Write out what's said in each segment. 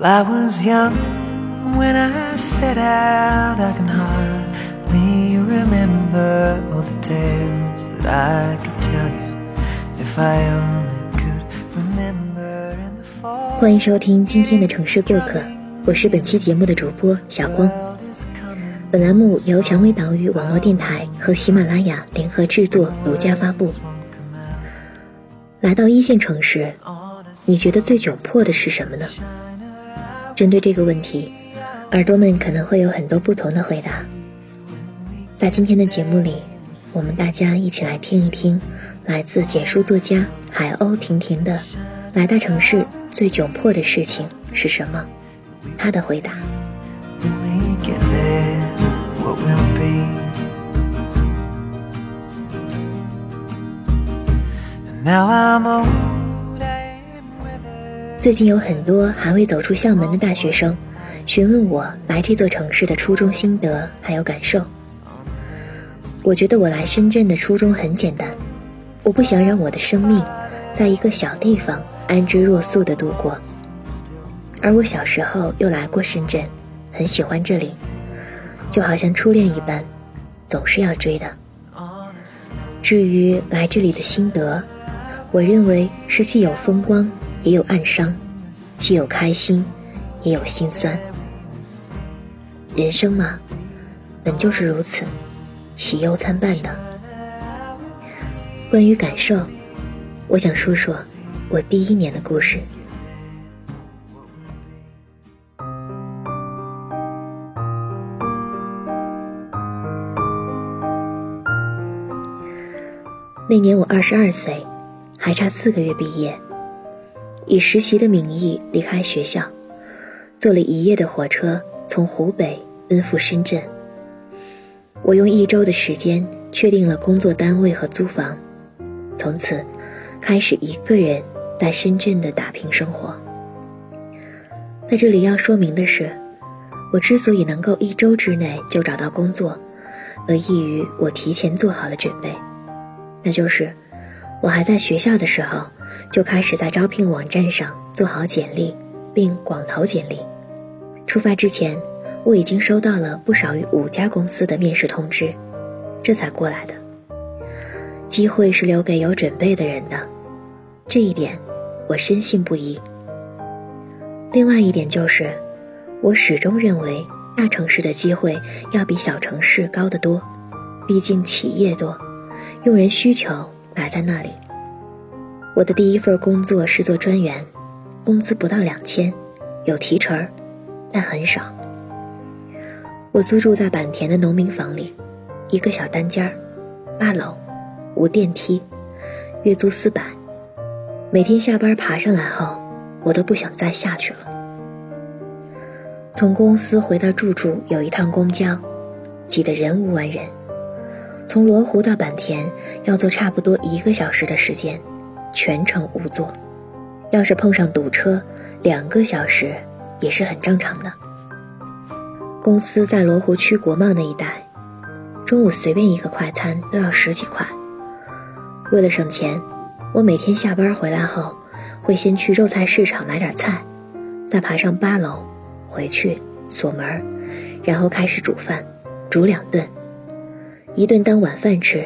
Well, I was young when I set out. I can hardly remember all the tales that I could tell you if I only could remember in the fall. 欢迎收听今天的城市过客，我是本期节目的主播小光。本栏目由蔷薇岛屿网络电台和喜马拉雅联合制作、独家发布。来到一线城市，你觉得最窘迫的是什么呢？针对这个问题，耳朵们可能会有很多不同的回答。在今天的节目里，我们大家一起来听一听来自简书作家海鸥婷婷的“来大城市最窘迫的事情是什么”，她的回答。Now I'm old. 最近有很多还未走出校门的大学生，询问我来这座城市的初衷心得还有感受。我觉得我来深圳的初衷很简单，我不想让我的生命在一个小地方安之若素的度过。而我小时候又来过深圳，很喜欢这里，就好像初恋一般，总是要追的。至于来这里的心得，我认为是既有风光，也有暗伤，既有开心，也有心酸。人生嘛，本就是如此，喜忧参半的。关于感受，我想说说我第一年的故事。那年我二十二岁，还差四个月毕业。以实习的名义离开学校，坐了一夜的火车从湖北奔赴深圳。我用一周的时间确定了工作单位和租房，从此开始一个人在深圳的打拼生活。在这里要说明的是，我之所以能够一周之内就找到工作，得益于我提前做好了准备，那就是我还在学校的时候。就开始在招聘网站上做好简历，并广投简历。出发之前，我已经收到了不少于五家公司的面试通知，这才过来的。机会是留给有准备的人的，这一点我深信不疑。另外一点就是，我始终认为大城市的机会要比小城市高得多，毕竟企业多，用人需求摆在那里。我的第一份工作是做专员，工资不到两千，有提成，但很少。我租住在坂田的农民房里，一个小单间儿，八楼，无电梯，月租四百。每天下班爬上来后，我都不想再下去了。从公司回到住处有一趟公交，挤得人无完人。从罗湖到坂田要坐差不多一个小时的时间。全程无座，要是碰上堵车，两个小时也是很正常的。公司在罗湖区国贸那一带，中午随便一个快餐都要十几块。为了省钱，我每天下班回来后，会先去肉菜市场买点菜，再爬上八楼，回去锁门，然后开始煮饭，煮两顿，一顿当晚饭吃。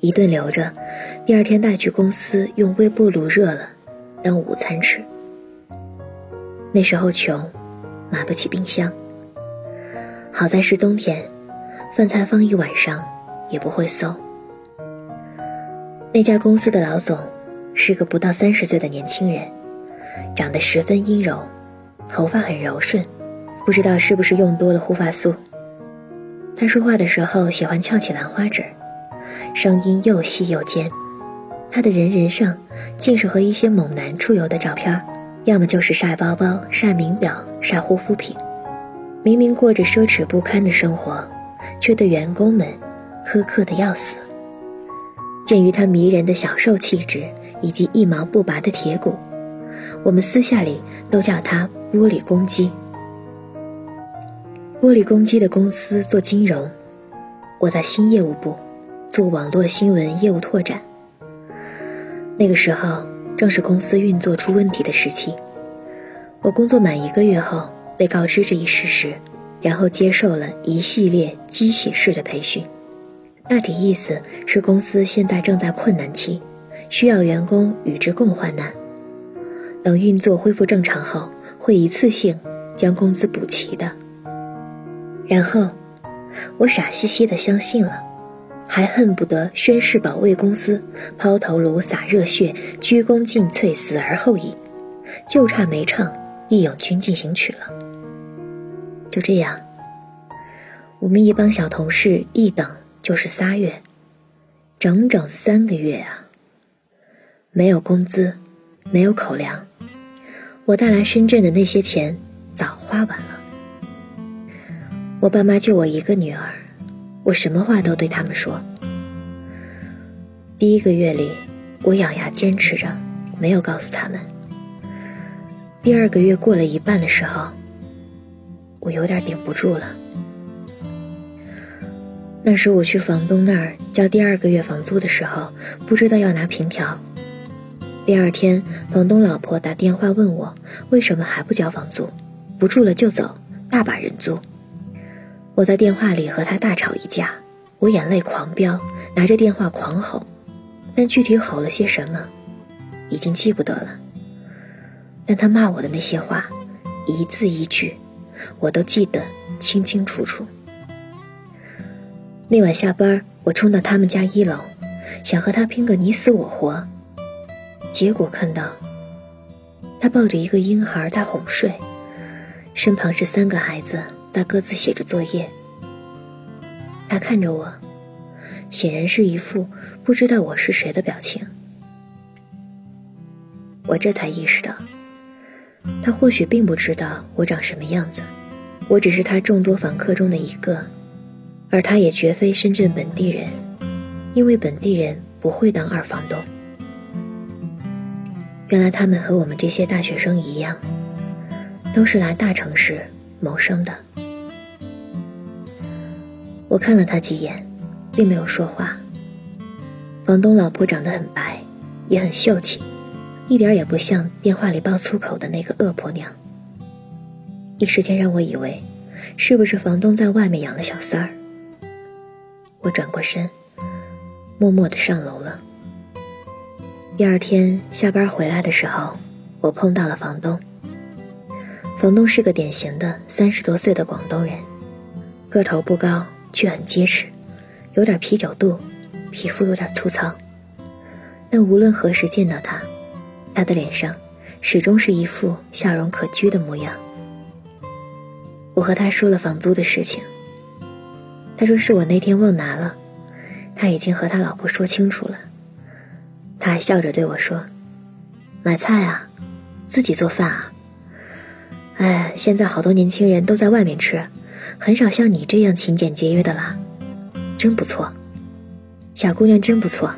一顿留着，第二天带去公司用微波炉热了，当午餐吃。那时候穷，买不起冰箱。好在是冬天，饭菜放一晚上也不会馊。那家公司的老总是个不到三十岁的年轻人，长得十分阴柔，头发很柔顺，不知道是不是用多了护发素。他说话的时候喜欢翘起兰花指。声音又细又尖，他的人人上尽是和一些猛男出游的照片，要么就是晒包包、晒名表、晒护肤品。明明过着奢侈不堪的生活，却对员工们苛刻的要死。鉴于他迷人的小瘦气质以及一毛不拔的铁骨，我们私下里都叫他“玻璃公鸡”。玻璃公鸡的公司做金融，我在新业务部。做网络新闻业务拓展。那个时候正是公司运作出问题的时期，我工作满一个月后，被告知这一事实，然后接受了一系列机械式的培训。大体意思是，公司现在正在困难期，需要员工与之共患难。等运作恢复正常后，会一次性将工资补齐的。然后，我傻兮兮的相信了，还恨不得宣誓保卫公司，抛头颅洒热血，鞠躬尽瘁，死而后已，就差没唱《义勇军进行曲》了。就这样，我们一帮小同事一等就是仨月，整整三个月啊！没有工资，没有口粮，我带来深圳的那些钱早花完了。我爸妈就我一个女儿，我什么话都对他们说。第一个月里，我咬牙坚持着，没有告诉他们。第二个月过了一半的时候，我有点顶不住了。那时我去房东那儿交第二个月房租的时候，不知道要拿凭条。第二天，房东老婆打电话问我为什么还不交房租，不住了就走，大把人租。我在电话里和他大吵一架，我眼泪狂飙，拿着电话狂吼，但具体吼了些什么，已经记不得了。但他骂我的那些话，一字一句，我都记得清清楚楚。那晚下班，我冲到他们家一楼，想和他拼个你死我活，结果看到他抱着一个婴孩在哄睡，身旁是三个孩子。在各自写着作业。他看着我，显然是一副不知道我是谁的表情。我这才意识到，他或许并不知道我长什么样子，我只是他众多访客中的一个，而他也绝非深圳本地人，因为本地人不会当二房东。原来他们和我们这些大学生一样，都是来大城市。谋生的，我看了他几眼，并没有说话。房东老婆长得很白，也很秀气，一点也不像电话里爆粗口的那个恶婆娘。一时间让我以为，是不是房东在外面养了小三儿？我转过身，默默的上楼了。第二天下班回来的时候，我碰到了房东。房东是个典型的三十多岁的广东人，个头不高，却很结实，有点啤酒肚，皮肤有点粗糙。但无论何时见到他，他的脸上始终是一副笑容可掬的模样。我和他说了房租的事情，他说是我那天忘拿了，他已经和他老婆说清楚了。他还笑着对我说：“买菜啊，自己做饭啊。”哎，现在好多年轻人都在外面吃，很少像你这样勤俭节约的啦，真不错，小姑娘真不错。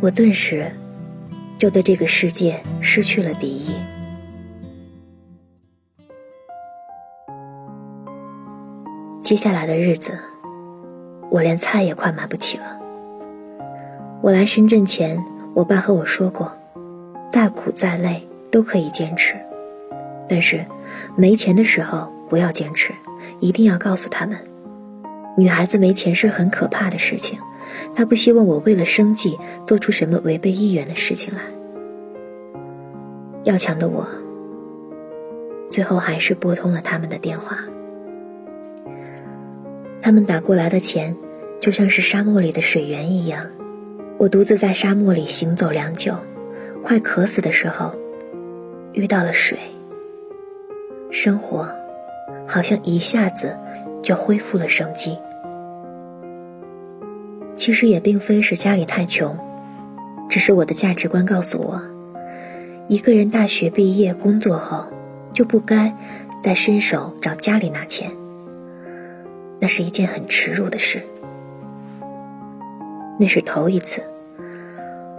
我顿时就对这个世界失去了敌意。接下来的日子，我连菜也快买不起了。我来深圳前，我爸和我说过，再苦再累都可以坚持。但是，没钱的时候不要坚持，一定要告诉他们，女孩子没钱是很可怕的事情。他不希望我为了生计做出什么违背意愿的事情来。要强的我，最后还是拨通了他们的电话。他们打过来的钱，就像是沙漠里的水源一样。我独自在沙漠里行走良久，快渴死的时候，遇到了水。生活，好像一下子就恢复了生机。其实也并非是家里太穷，只是我的价值观告诉我，一个人大学毕业工作后，就不该再伸手找家里拿钱。那是一件很耻辱的事。那是头一次，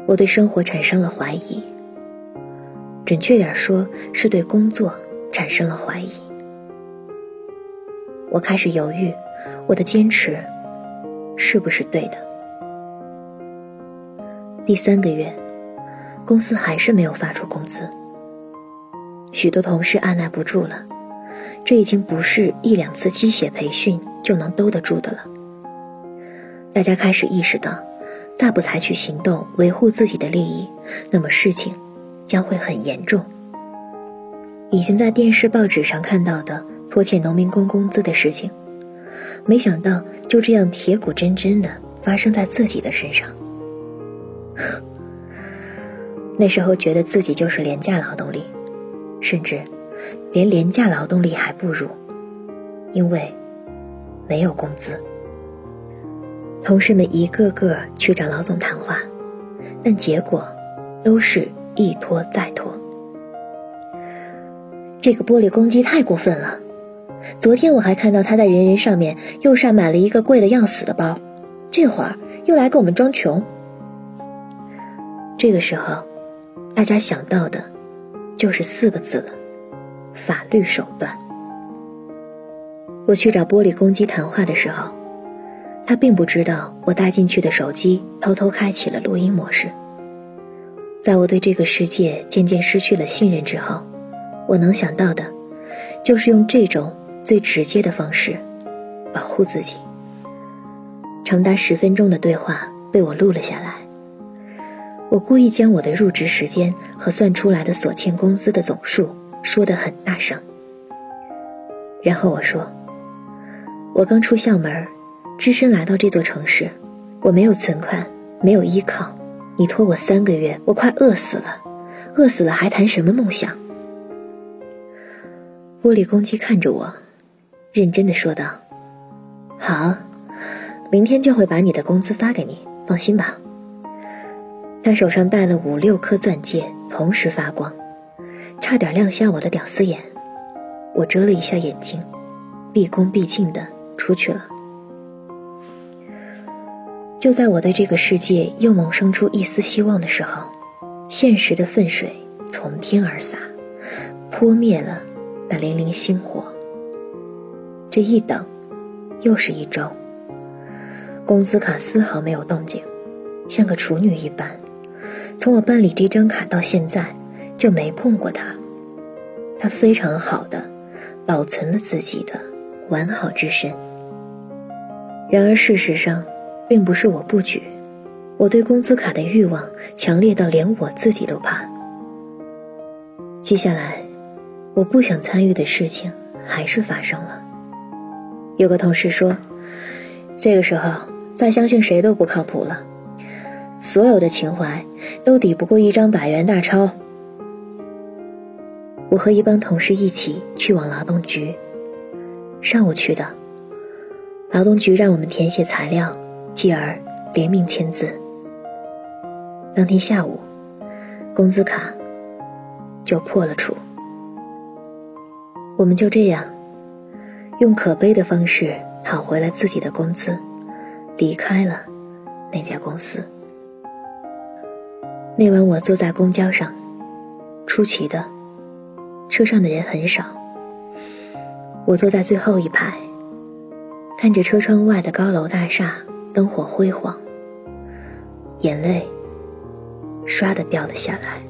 我对生活产生了怀疑。准确点说，是对工作。产生了怀疑，我开始犹豫，我的坚持是不是对的？第三个月，公司还是没有发出工资。许多同事按捺不住了，这已经不是一两次鸡血培训就能兜得住的了。大家开始意识到，再不采取行动维护自己的利益，那么事情将会很严重。以前在电视、报纸上看到的拖欠农民工工资的事情，没想到就这样铁骨铮铮的发生在自己的身上。那时候觉得自己就是廉价劳动力，甚至连廉价劳动力还不如，因为没有工资。同事们一个个去找老总谈话，但结果都是一拖再拖。这个玻璃公鸡太过分了！昨天我还看到他在人人上面又上买了一个贵的要死的包，这会儿又来给我们装穷。这个时候，大家想到的，就是四个字了：法律手段。我去找玻璃公鸡谈话的时候，他并不知道我带进去的手机偷偷开启了录音模式。在我对这个世界渐渐失去了信任之后。我能想到的，就是用这种最直接的方式保护自己。长达十分钟的对话被我录了下来。我故意将我的入职时间和算出来的所欠工资的总数说得很大声。然后我说：“我刚出校门，只身来到这座城市，我没有存款，没有依靠。你拖我三个月，我快饿死了，饿死了还谈什么梦想？”玻璃公鸡看着我，认真的说道：“好，明天就会把你的工资发给你，放心吧。”他手上戴了五六颗钻戒，同时发光，差点亮瞎我的屌丝眼。我遮了一下眼睛，毕恭毕敬的出去了。就在我对这个世界又萌生出一丝希望的时候，现实的粪水从天而洒，泼灭了。那零零星火，这一等，又是一周。工资卡丝毫没有动静，像个处女一般。从我办理这张卡到现在，就没碰过它。它非常好的保存了自己的完好之身。然而事实上，并不是我不举，我对工资卡的欲望强烈到连我自己都怕。接下来。我不想参与的事情还是发生了。有个同事说：“这个时候再相信谁都不靠谱了，所有的情怀都抵不过一张百元大钞。”我和一帮同事一起去往劳动局，上午去的。劳动局让我们填写材料，继而联名签字。当天下午，工资卡就破了处。我们就这样，用可悲的方式讨回了自己的工资，离开了那家公司。那晚我坐在公交上，出奇的，车上的人很少。我坐在最后一排，看着车窗外的高楼大厦灯火辉煌，眼泪唰的掉了下来。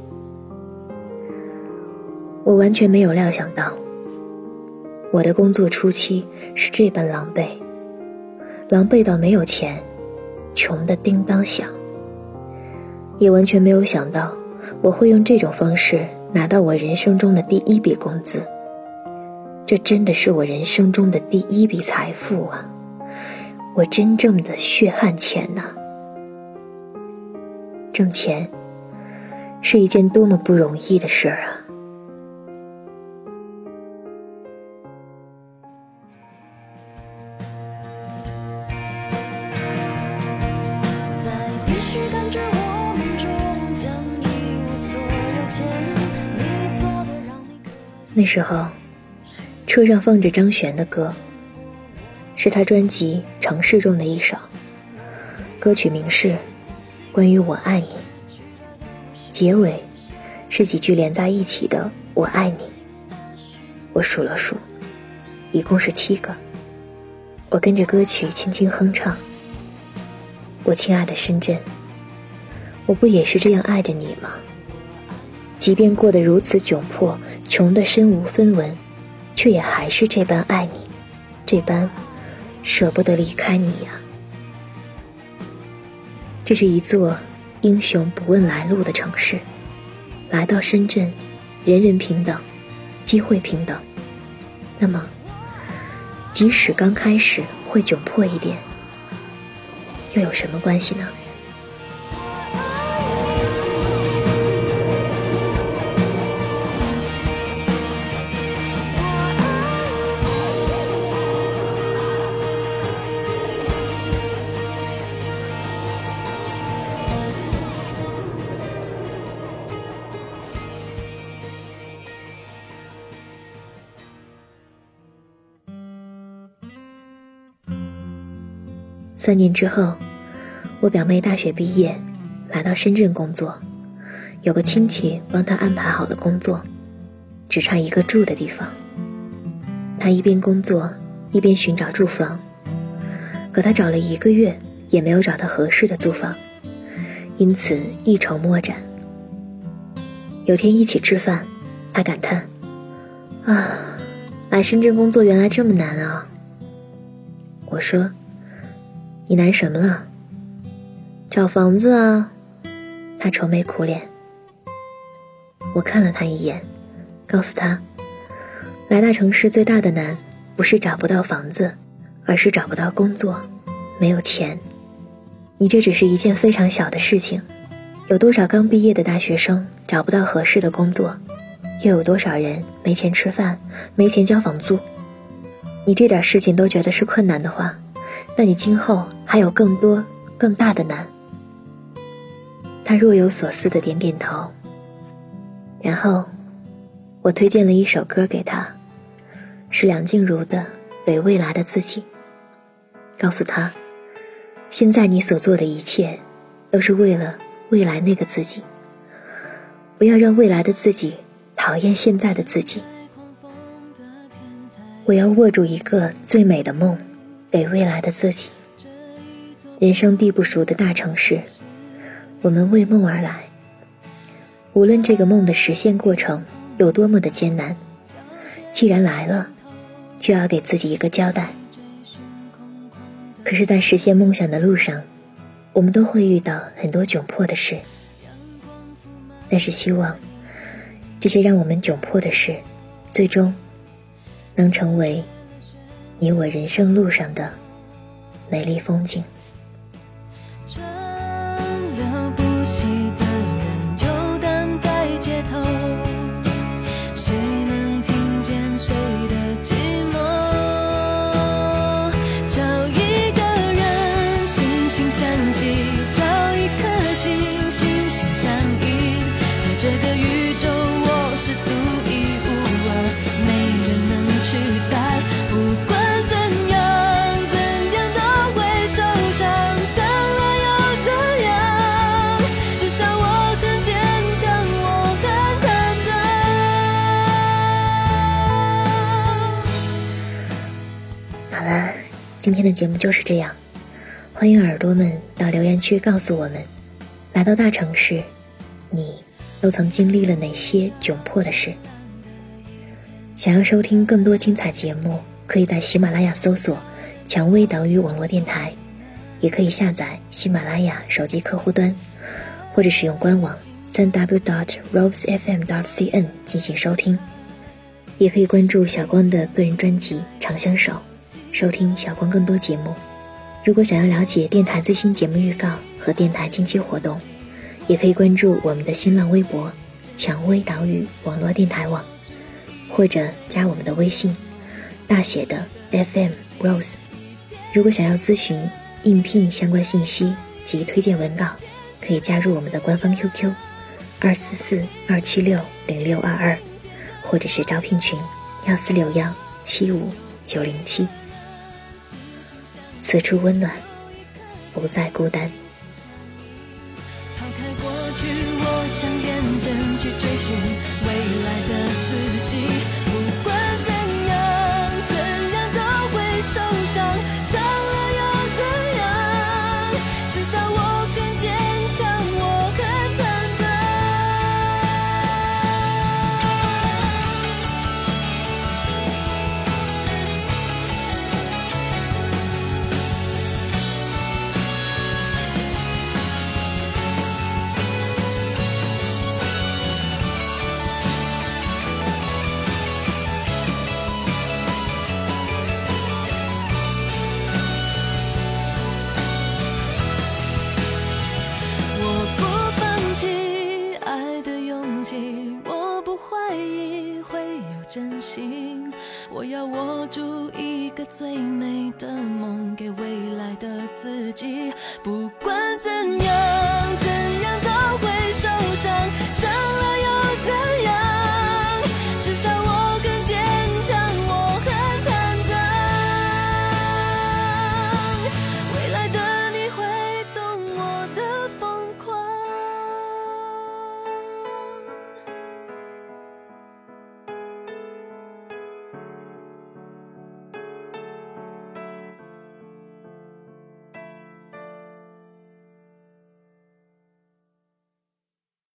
我完全没有料想到。我的工作初期是这般狼狈，狼狈到没有钱，穷的叮当响。也完全没有想到我会用这种方式拿到我人生中的第一笔工资。这真的是我人生中的第一笔财富啊！我真正的血汗钱呐！挣钱是一件多么不容易的事儿啊！那时候，车上放着张悬的歌，是他专辑《城市》中的一首。歌曲名是《关于我爱你》，结尾是几句连在一起的“我爱你”。我数了数，一共是七个。我跟着歌曲轻轻哼唱：“我亲爱的深圳，我不也是这样爱着你吗？”即便过得如此窘迫，穷得身无分文，却也还是这般爱你，这般舍不得离开你呀。这是一座英雄不问来路的城市，来到深圳，人人平等，机会平等。那么，即使刚开始会窘迫一点，又有什么关系呢？三年之后，我表妹大学毕业，来到深圳工作，有个亲戚帮她安排好了工作，只差一个住的地方。她一边工作一边寻找住房，可她找了一个月也没有找到合适的租房，因此一筹莫展。有天一起吃饭，她感叹：“啊，来深圳工作原来这么难啊！”我说。你难什么了？找房子啊！他愁眉苦脸。我看了他一眼，告诉他：来大城市最大的难，不是找不到房子，而是找不到工作，没有钱。你这只是一件非常小的事情。有多少刚毕业的大学生找不到合适的工作？又有多少人没钱吃饭，没钱交房租？你这点事情都觉得是困难的话。那你今后还有更多更大的难。他若有所思的点点头。然后，我推荐了一首歌给他，是梁静茹的《给未来的自己》。告诉他，现在你所做的一切，都是为了未来那个自己。不要让未来的自己讨厌现在的自己。我要握住一个最美的梦。给未来的自己。人生地不熟的大城市，我们为梦而来。无论这个梦的实现过程有多么的艰难，既然来了，就要给自己一个交代。可是，在实现梦想的路上，我们都会遇到很多窘迫的事。但是，希望这些让我们窘迫的事，最终能成为。你我人生路上的美丽风景。好了今天的节目就是这样，欢迎耳朵们到留言区告诉我们，来到大城市，你都曾经历了哪些窘迫的事？想要收听更多精彩节目，可以在喜马拉雅搜索“蔷薇岛屿网络电台”，也可以下载喜马拉雅手机客户端，或者使用官网三 w dot rosefm dot cn 进行收听，也可以关注小光的个人专辑《长相守》。收听小光更多节目，如果想要了解电台最新节目预告和电台近期活动，也可以关注我们的新浪微博“蔷薇岛屿网络电台网”，或者加我们的微信大写的 FM Rose。如果想要咨询应聘相关信息及推荐文稿，可以加入我们的官方 QQ 二四四二七六零六二二，或者是招聘群幺四六幺七五九零七。此处温暖，不再孤单。握住一个最美的梦，给未来的自己。不管怎样。